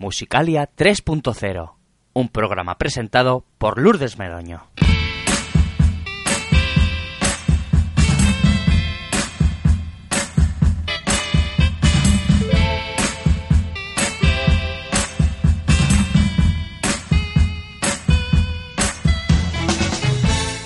Musicalia 3.0, un programa presentado por Lourdes Medoño.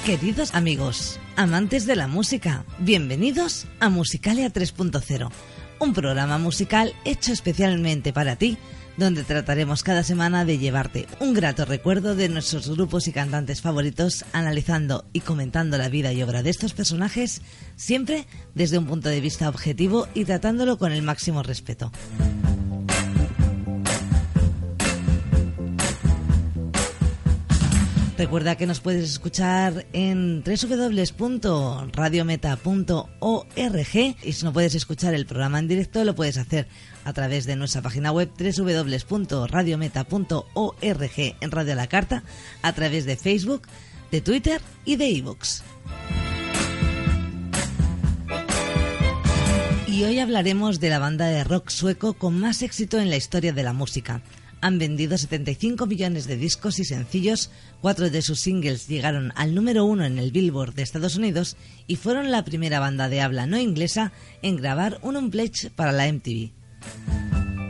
Queridos amigos, amantes de la música, bienvenidos a Musicalia 3.0, un programa musical hecho especialmente para ti donde trataremos cada semana de llevarte un grato recuerdo de nuestros grupos y cantantes favoritos, analizando y comentando la vida y obra de estos personajes, siempre desde un punto de vista objetivo y tratándolo con el máximo respeto. Recuerda que nos puedes escuchar en www.radiometa.org y si no puedes escuchar el programa en directo lo puedes hacer a través de nuestra página web www.radiometa.org en Radio La Carta, a través de Facebook, de Twitter y de iVoox. Y hoy hablaremos de la banda de rock sueco con más éxito en la historia de la música. Han vendido 75 millones de discos y sencillos, cuatro de sus singles llegaron al número uno en el Billboard de Estados Unidos y fueron la primera banda de habla no inglesa en grabar un unpledge para la MTV.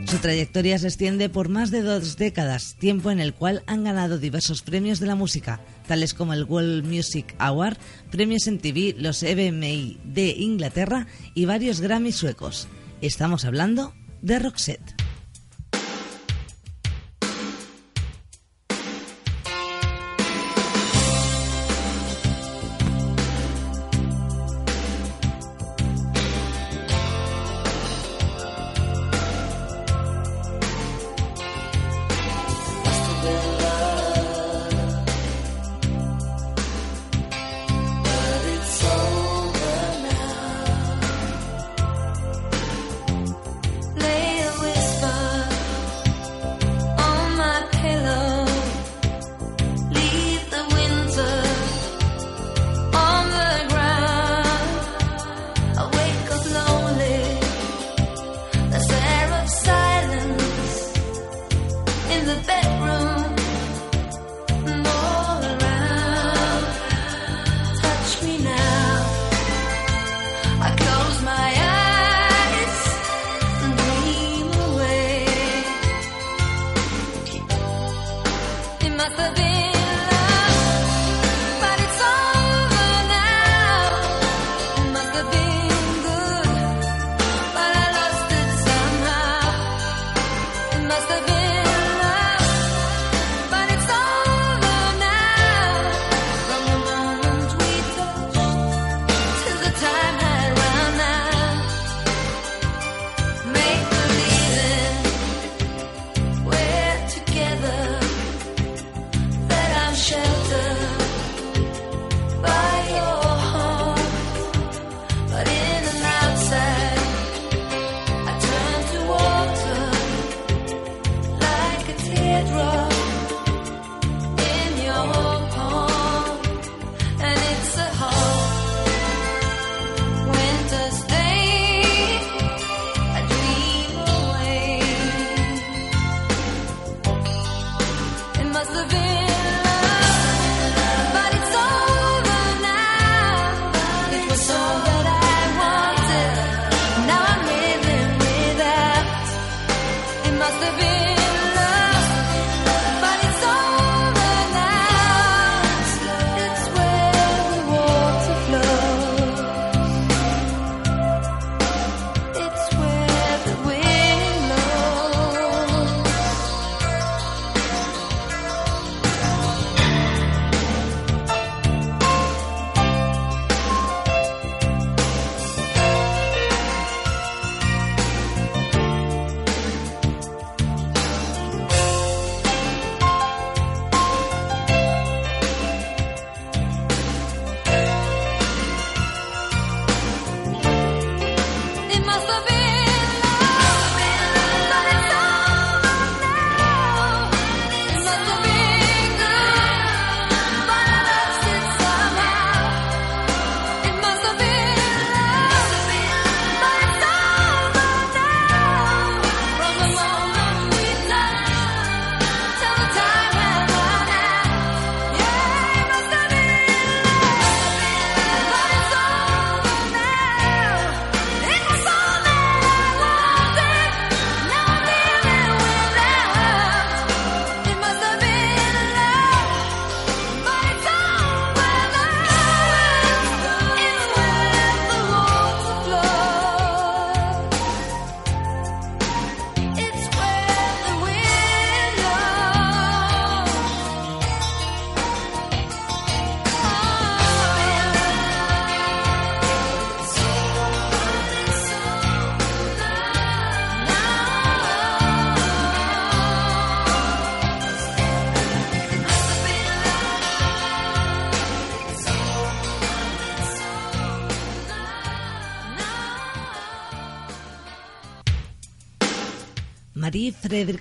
Su trayectoria se extiende por más de dos décadas, tiempo en el cual han ganado diversos premios de la música, tales como el World Music Award, premios en TV, los EBMI de Inglaterra y varios Grammy suecos. Estamos hablando de Roxette.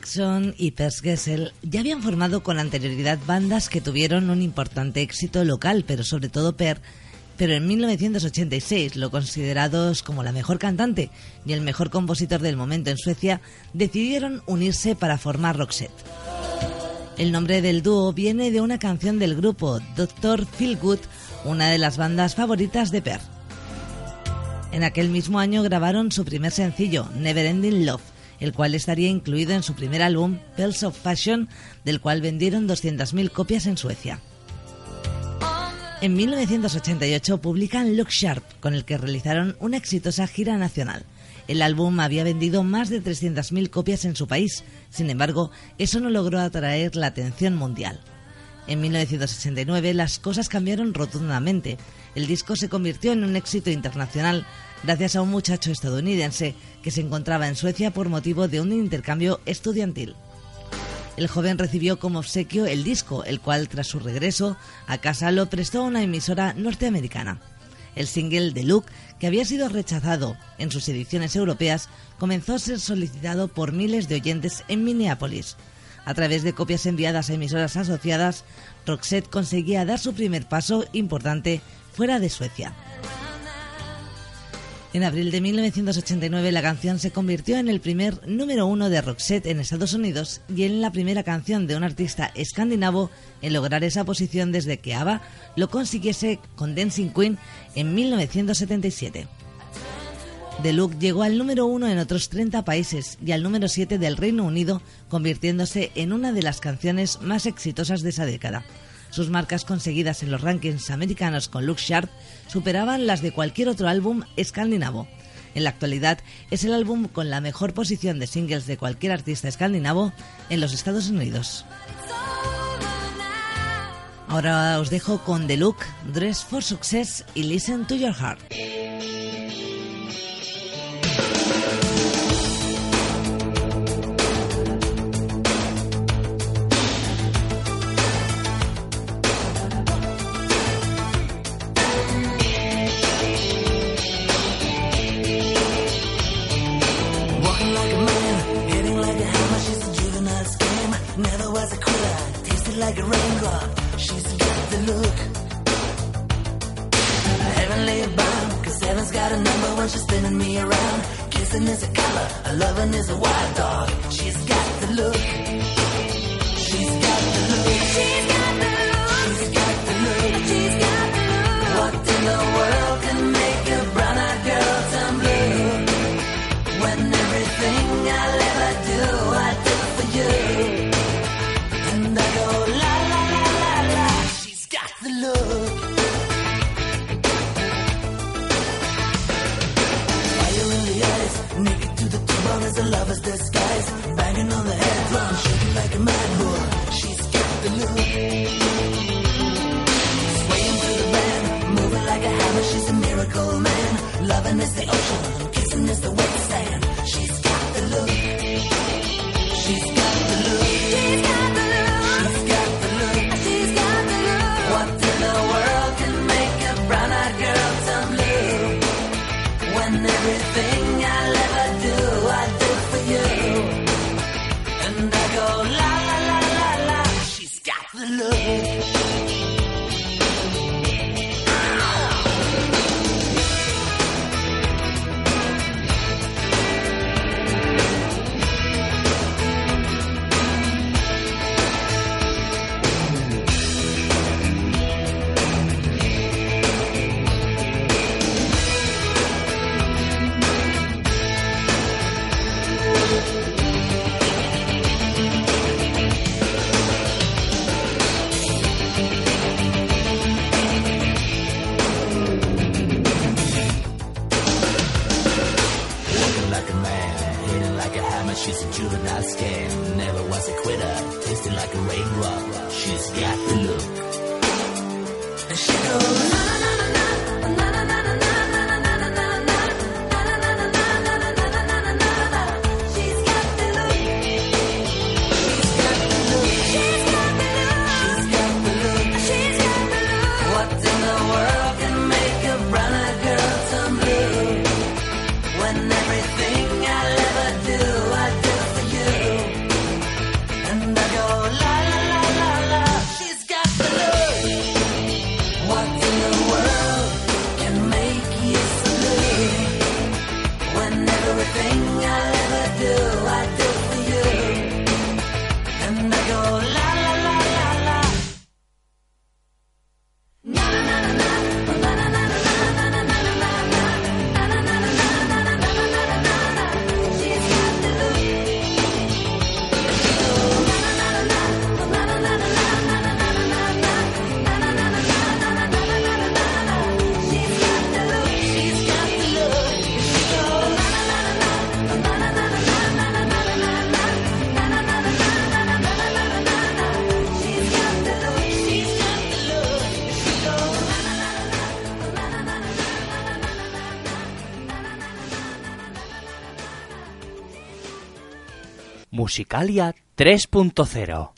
Fredrickson y Pers Gessel ya habían formado con anterioridad bandas que tuvieron un importante éxito local, pero sobre todo Per, pero en 1986, lo considerados como la mejor cantante y el mejor compositor del momento en Suecia, decidieron unirse para formar Roxette. El nombre del dúo viene de una canción del grupo Dr. Feelgood, una de las bandas favoritas de Per. En aquel mismo año grabaron su primer sencillo, Neverending Love, el cual estaría incluido en su primer álbum, Pearls of Fashion, del cual vendieron 200.000 copias en Suecia. En 1988 publican Look Sharp, con el que realizaron una exitosa gira nacional. El álbum había vendido más de 300.000 copias en su país, sin embargo, eso no logró atraer la atención mundial. En 1989 las cosas cambiaron rotundamente. El disco se convirtió en un éxito internacional gracias a un muchacho estadounidense que se encontraba en Suecia por motivo de un intercambio estudiantil. El joven recibió como obsequio el disco, el cual tras su regreso a casa lo prestó a una emisora norteamericana. El single de Luke, que había sido rechazado en sus ediciones europeas, comenzó a ser solicitado por miles de oyentes en Minneapolis. A través de copias enviadas a emisoras asociadas, Roxette conseguía dar su primer paso importante fuera de Suecia. En abril de 1989 la canción se convirtió en el primer número uno de Roxette en Estados Unidos y en la primera canción de un artista escandinavo en lograr esa posición desde que ABBA lo consiguiese con Dancing Queen en 1977. The Look llegó al número uno en otros 30 países y al número 7 del Reino Unido, convirtiéndose en una de las canciones más exitosas de esa década. Sus marcas conseguidas en los rankings americanos con Look Sharp superaban las de cualquier otro álbum escandinavo. En la actualidad es el álbum con la mejor posición de singles de cualquier artista escandinavo en los Estados Unidos. Ahora os dejo con The Look, Dress for Success y Listen to Your Heart. She's spinning me around. Kissing is a color, a loving is a wild dog. She's got the look. She's got the look. She's got Musicalia 3.0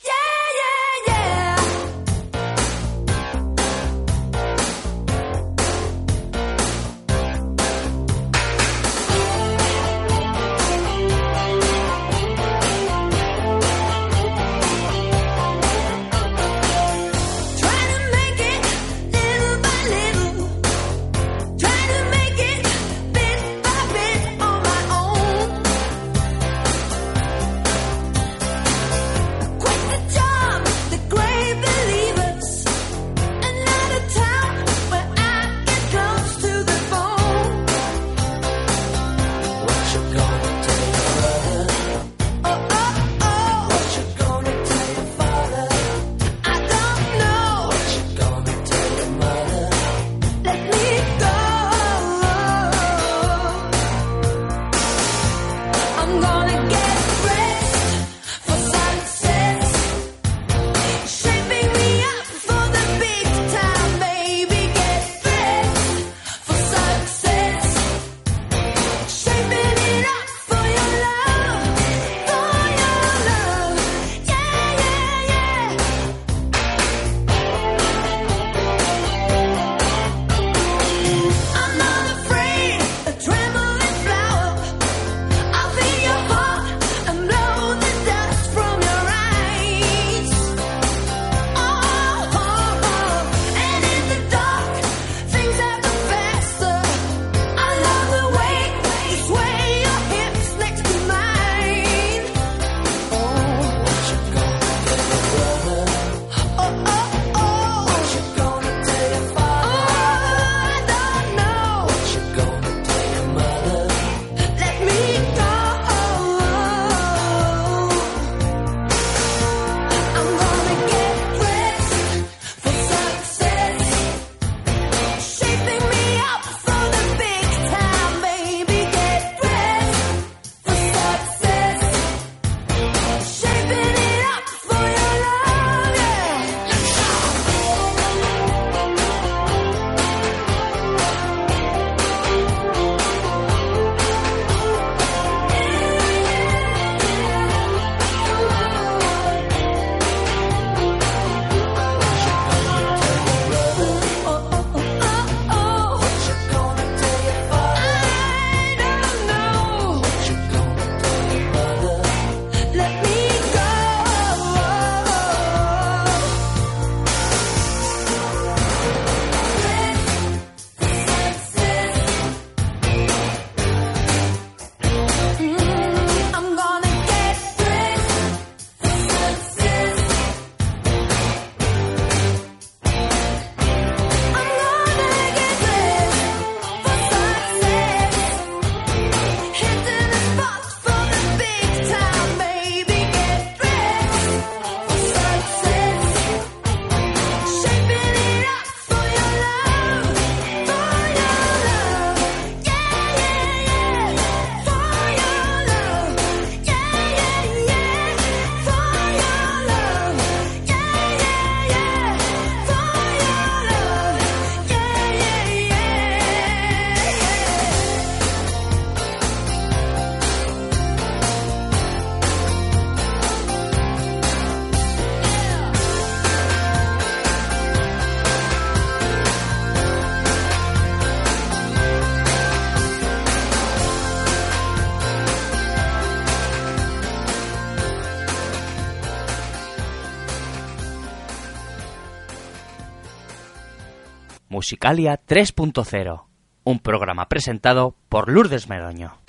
Musicalia 3.0, un programa presentado por Lourdes Meroño.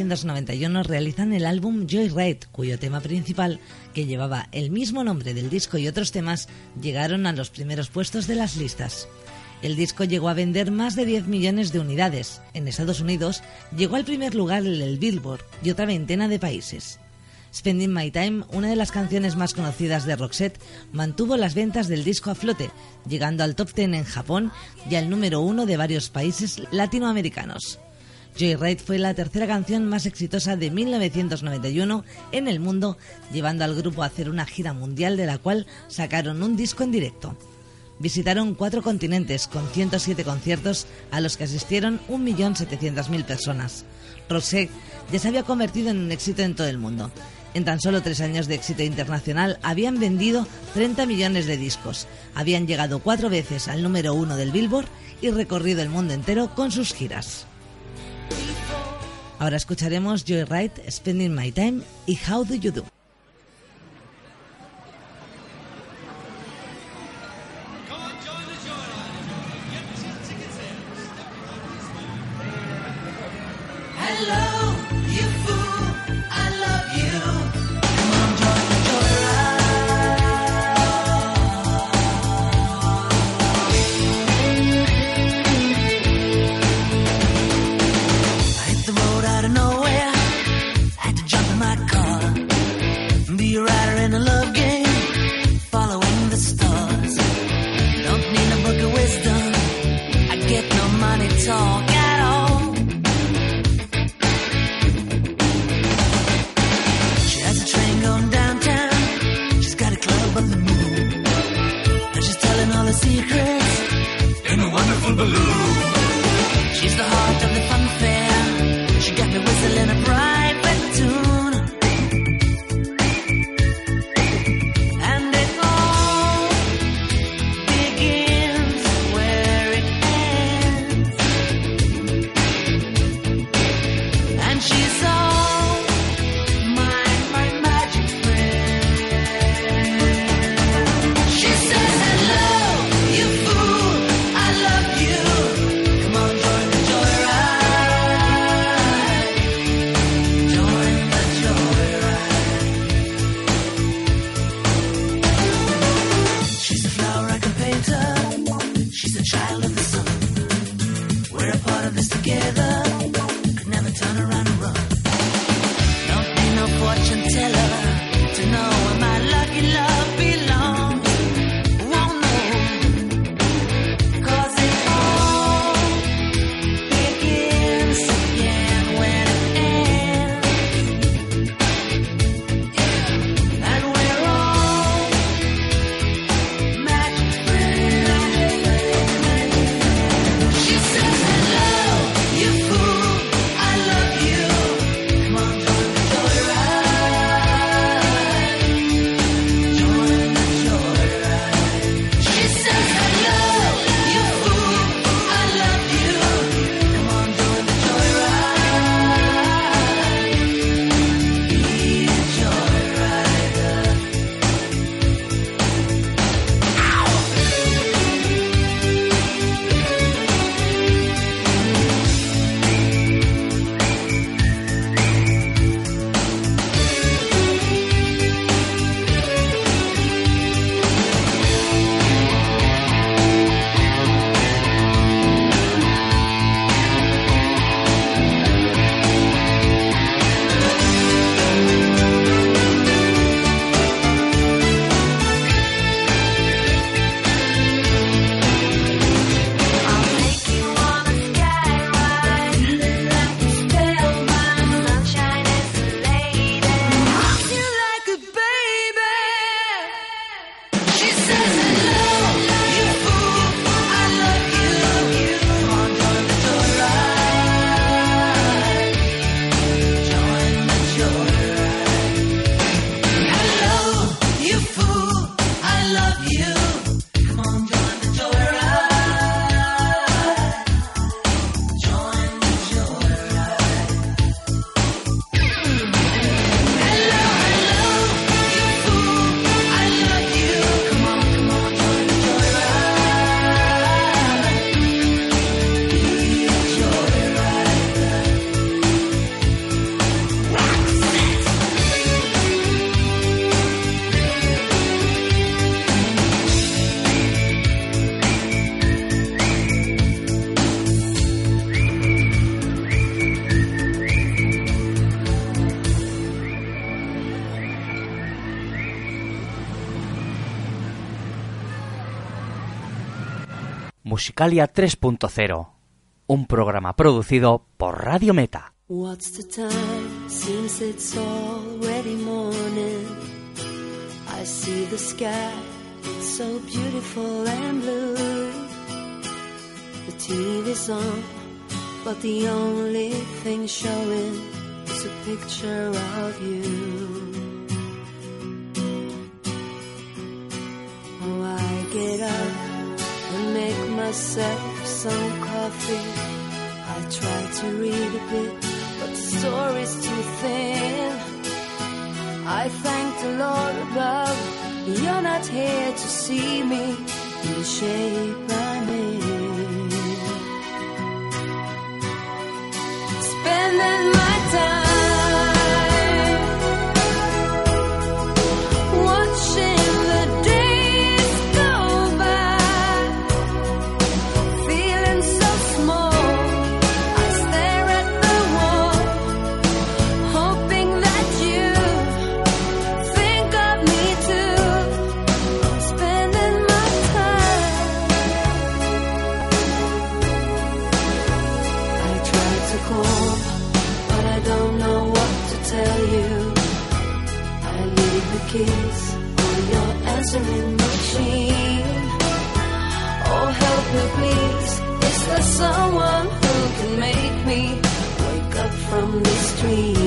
1991 realizan el álbum Joyride, cuyo tema principal, que llevaba el mismo nombre del disco y otros temas, llegaron a los primeros puestos de las listas. El disco llegó a vender más de 10 millones de unidades. En Estados Unidos llegó al primer lugar en el Billboard y otra veintena de países. Spending My Time, una de las canciones más conocidas de Roxette, mantuvo las ventas del disco a flote, llegando al top 10 en Japón y al número uno de varios países latinoamericanos. Joyride fue la tercera canción más exitosa de 1991 en el mundo, llevando al grupo a hacer una gira mundial de la cual sacaron un disco en directo. Visitaron cuatro continentes con 107 conciertos a los que asistieron 1.700.000 personas. Roxette ya se había convertido en un éxito en todo el mundo. En tan solo tres años de éxito internacional habían vendido 30 millones de discos, habían llegado cuatro veces al número uno del Billboard y recorrido el mundo entero con sus giras. Ahora escucharemos Joyride, Spending My Time y How Do You Do. Musicalia 3.0, un programa producido por Radio Meta. What's the time? Seems it's already morning. I see the sky, it's so beautiful and blue. The TV's on, but the only thing showing is a picture of you. Myself some coffee. I try to read a bit, but the story's too thin. I thank the Lord above, you're not here to see me in the shape answering machine. Oh, help me, please. Is there someone who can make me wake up from this dream?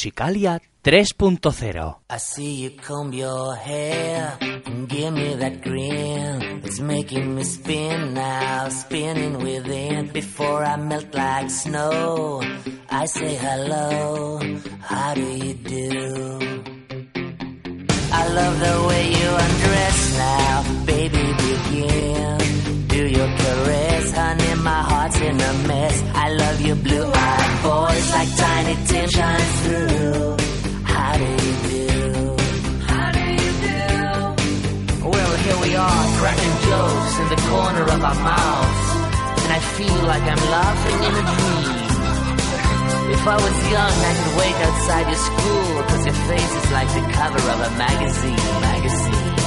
Musicalia 3.0. I see you comb your hair and give me that grin. It's making me spin now, spinning within. Before I melt like snow, I say hello. How do you do? I love the way you undress now, baby. Begin. Do your caress, honey. My heart's in a mess. I love your blue like Tiny Tim shines through. How do you do? How do you do? Well, here we are, cracking jokes in the corner of our mouths, and I feel like I'm laughing in a dream. If I was young, I could wait outside your school, cause your face is like the cover of a magazine, magazine.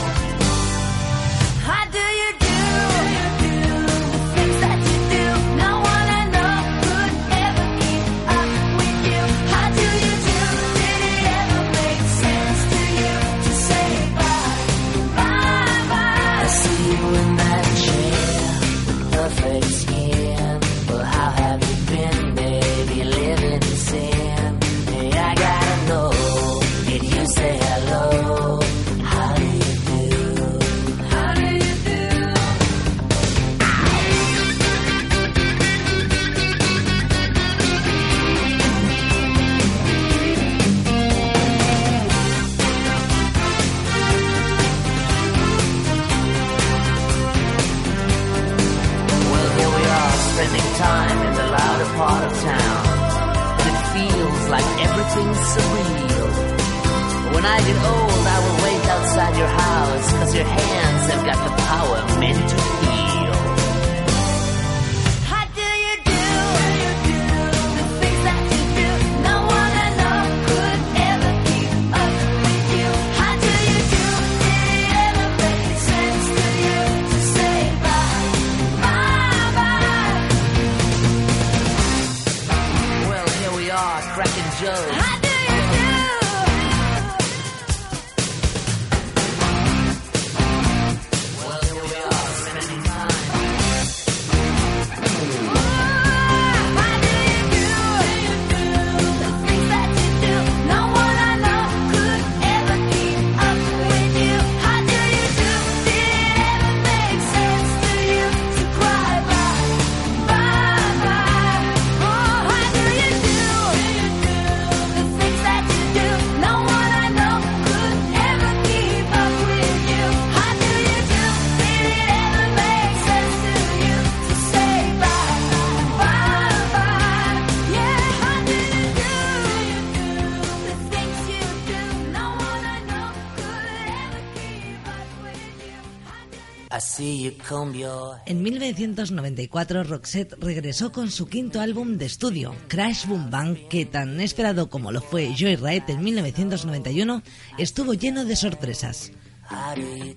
En 1994, Roxette regresó con su quinto álbum de estudio, Crash Boom Bang, que tan esperado como lo fue Joyride en 1991, estuvo lleno de sorpresas.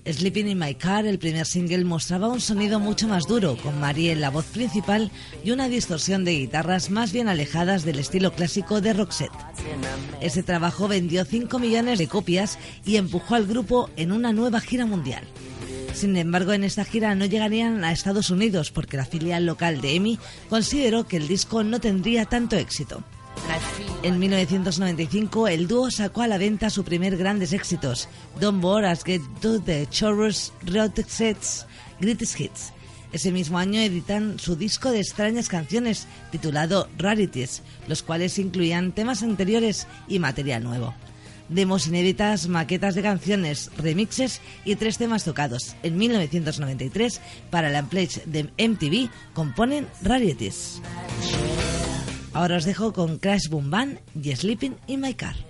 Sleeping in My Car, el primer single, mostraba un sonido mucho más duro, con Marie en la voz principal y una distorsión de guitarras más bien alejadas del estilo clásico de Roxette. Ese trabajo vendió 5 millones de copias y empujó al grupo en una nueva gira mundial. Sin embargo, en esta gira no llegarían a Estados Unidos porque la filial local de EMI consideró que el disco no tendría tanto éxito. En 1995, el dúo sacó a la venta su primer grandes éxitos, Don't Bore Us Get to the Chorus Roxette's Greatest Hits. Ese mismo año editan su disco de extrañas canciones titulado Rarities, los cuales incluían temas anteriores y material nuevo. Demos inéditas, maquetas de canciones, remixes y tres temas tocados. En 1993, para la Unplugged de MTV, componen Rarities. Ahora os dejo con Crash Boom Band y Sleeping in My Car.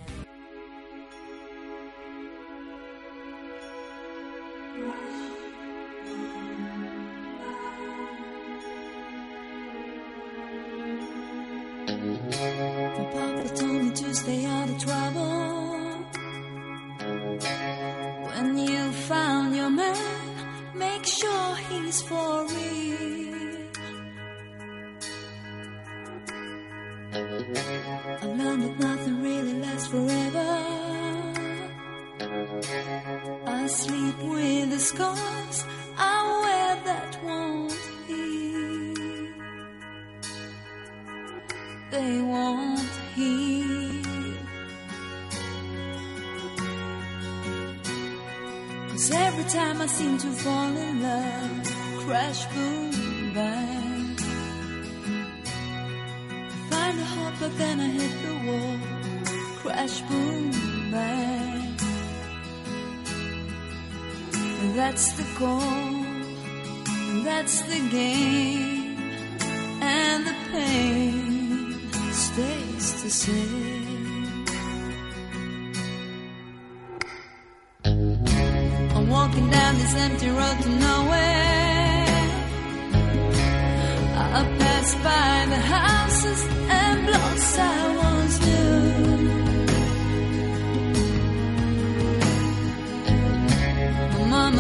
but then I hit the wall. Crash, boom, bang. That's the call, that's the game, and the pain stays the same. I'm walking down this empty road to nowhere.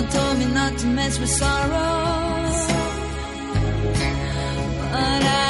told me not to mess with sorrow, but I.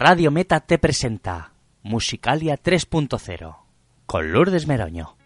Radio Meta te presenta Musicalia 3.0 con Lourdes Meroño.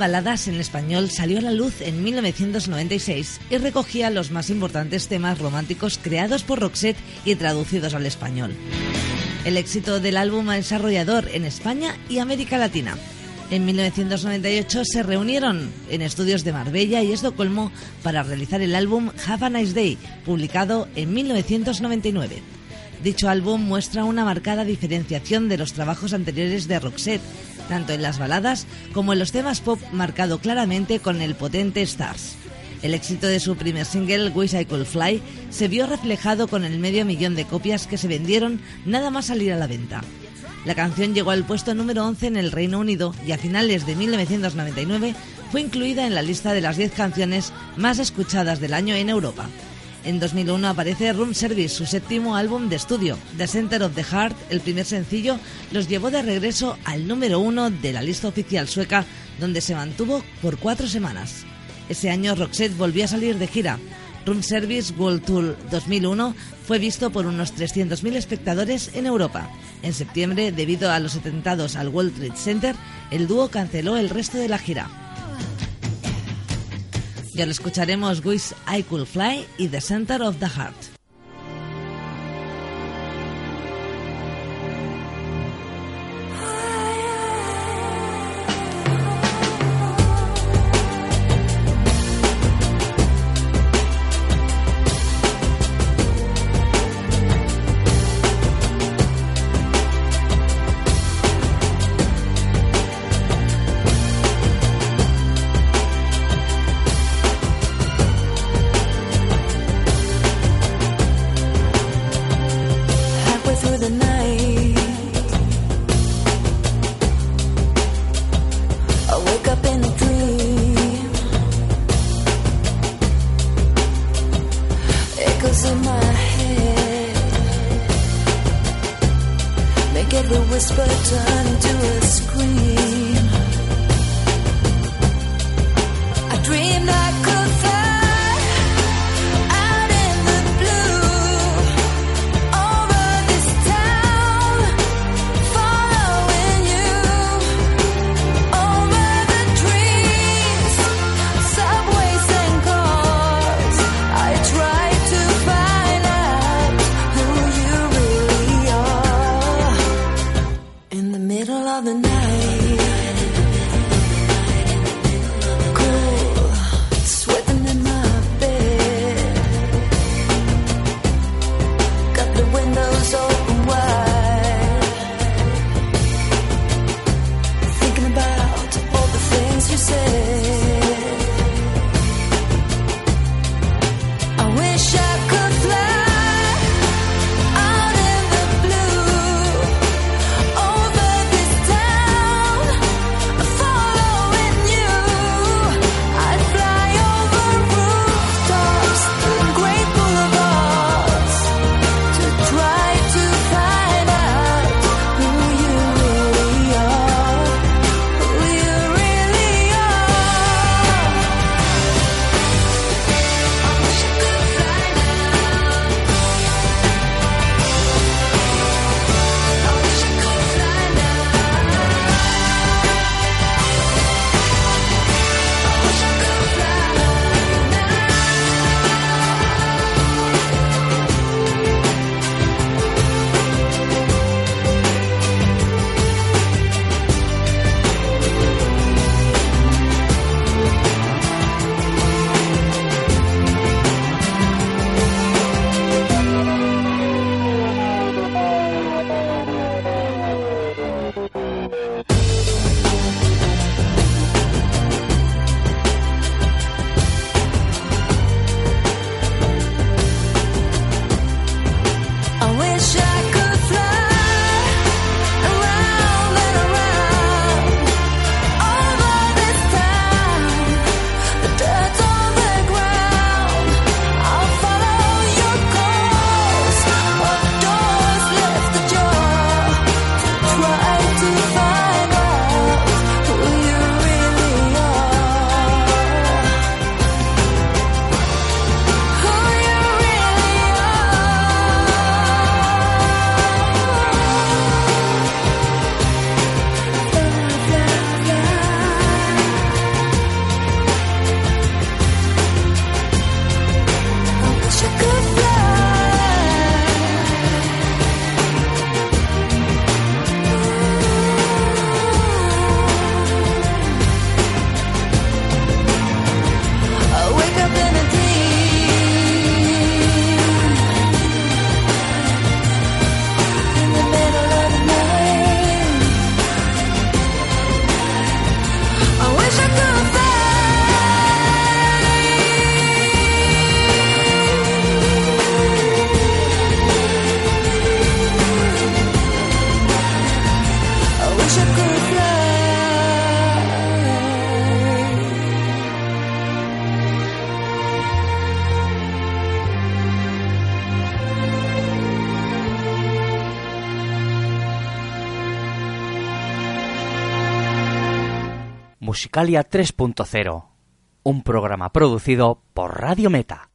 Baladas en español salió a la luz en 1996 y recogía los más importantes temas románticos creados por Roxette y traducidos al español. El éxito del álbum es arrollador en España y América Latina. En 1998 se reunieron en estudios de Marbella y Estocolmo para realizar el álbum Have a Nice Day, publicado en 1999. Dicho álbum muestra una marcada diferenciación de los trabajos anteriores de Roxette, tanto en las baladas como en los temas pop marcado claramente con el potente Stars. El éxito de su primer single, Wish I Could Fly, se vio reflejado con el medio millón de copias que se vendieron nada más salir a la venta. La canción llegó al puesto número 11 en el Reino Unido y a finales de 1999 fue incluida en la lista de las 10 canciones más escuchadas del año en Europa. En 2001 aparece Room Service, su séptimo álbum de estudio. The Center of the Heart, el primer sencillo, los llevó de regreso al número uno de la lista oficial sueca, donde se mantuvo por cuatro semanas. Ese año Roxette volvió a salir de gira. Room Service World Tour 2001 fue visto por unos 300.000 espectadores en Europa. En septiembre, debido a los atentados al World Trade Center, el dúo canceló el resto de la gira. Ya lo escucharemos Wish I Could Fly y The Center of the Heart. Musicalia 3.0, un programa producido por Radio Meta.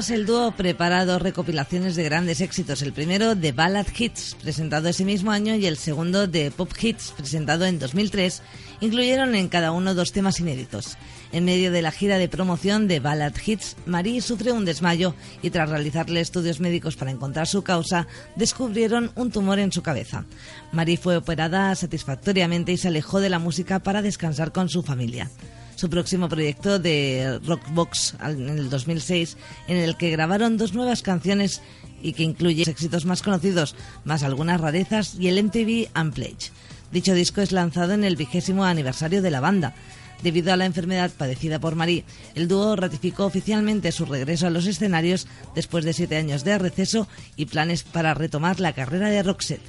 El 2002 el dúo prepara dos recopilaciones de grandes éxitos. El primero de Ballad Hits, presentado ese mismo año, y el segundo de Pop Hits, presentado en 2003, incluyeron en cada uno dos temas inéditos. En medio de la gira de promoción de Ballad Hits, Marie sufre un desmayo y tras realizarle estudios médicos para encontrar su causa, descubrieron un tumor en su cabeza. Marie fue operada satisfactoriamente y se alejó de la música para descansar con su familia su próximo proyecto de Rockbox en el 2006, en el que grabaron dos nuevas canciones y que incluye éxitos más conocidos, más algunas rarezas y el MTV Unplugged. Dicho disco es lanzado en el vigésimo aniversario de la banda. Debido a la enfermedad padecida por Marie, el dúo ratificó oficialmente su regreso a los escenarios después de siete años de receso y planes para retomar la carrera de Roxette.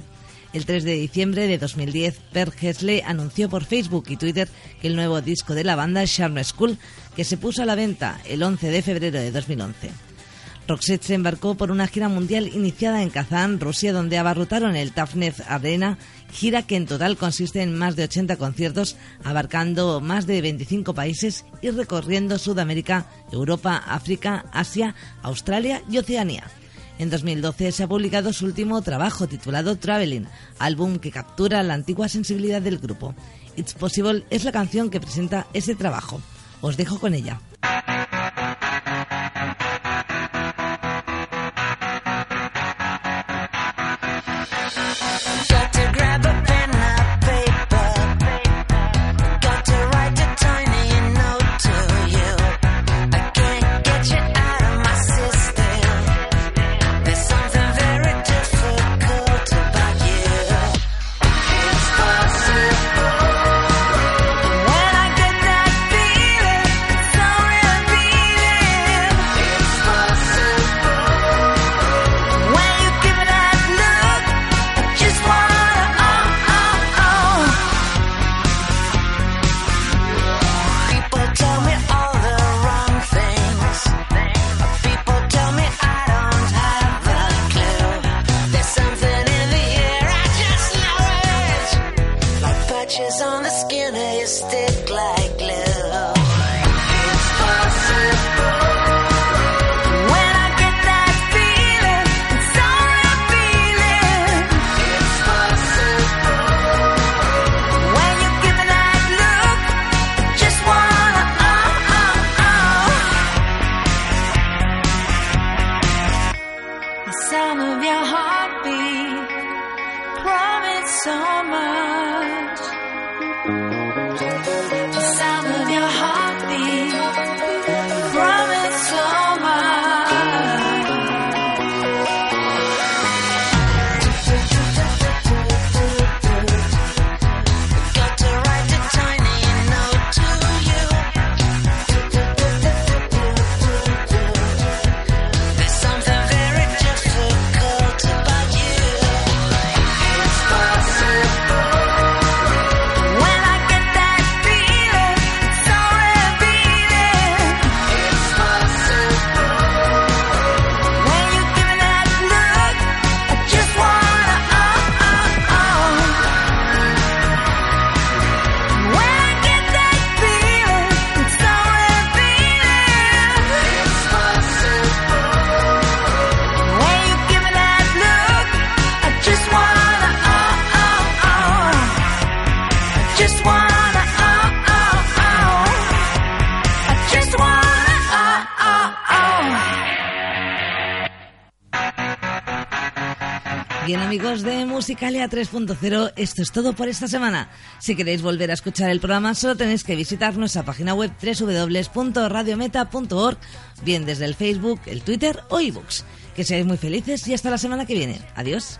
El 3 de diciembre de 2010, Per Gessle anunció por Facebook y Twitter que el nuevo disco de la banda Charm School, que se puso a la venta el 11 de febrero de 2011. Roxette se embarcó por una gira mundial iniciada en Kazán, Rusia, donde abarrotaron el Tafnez Arena, gira que en total consiste en más de 80 conciertos, abarcando más de 25 países y recorriendo Sudamérica, Europa, África, Asia, Australia y Oceanía. En 2012 se ha publicado su último trabajo titulado Traveling, álbum que captura la antigua sensibilidad del grupo. It's Possible es la canción que presenta ese trabajo. Os dejo con ella. Musicalia 3.0, esto es todo por esta semana. Si queréis volver a escuchar el programa, solo tenéis que visitar nuestra página web www.radiometa.org, bien desde el Facebook, el Twitter o ebooks. Que seáis muy felices y hasta la semana que viene. Adiós.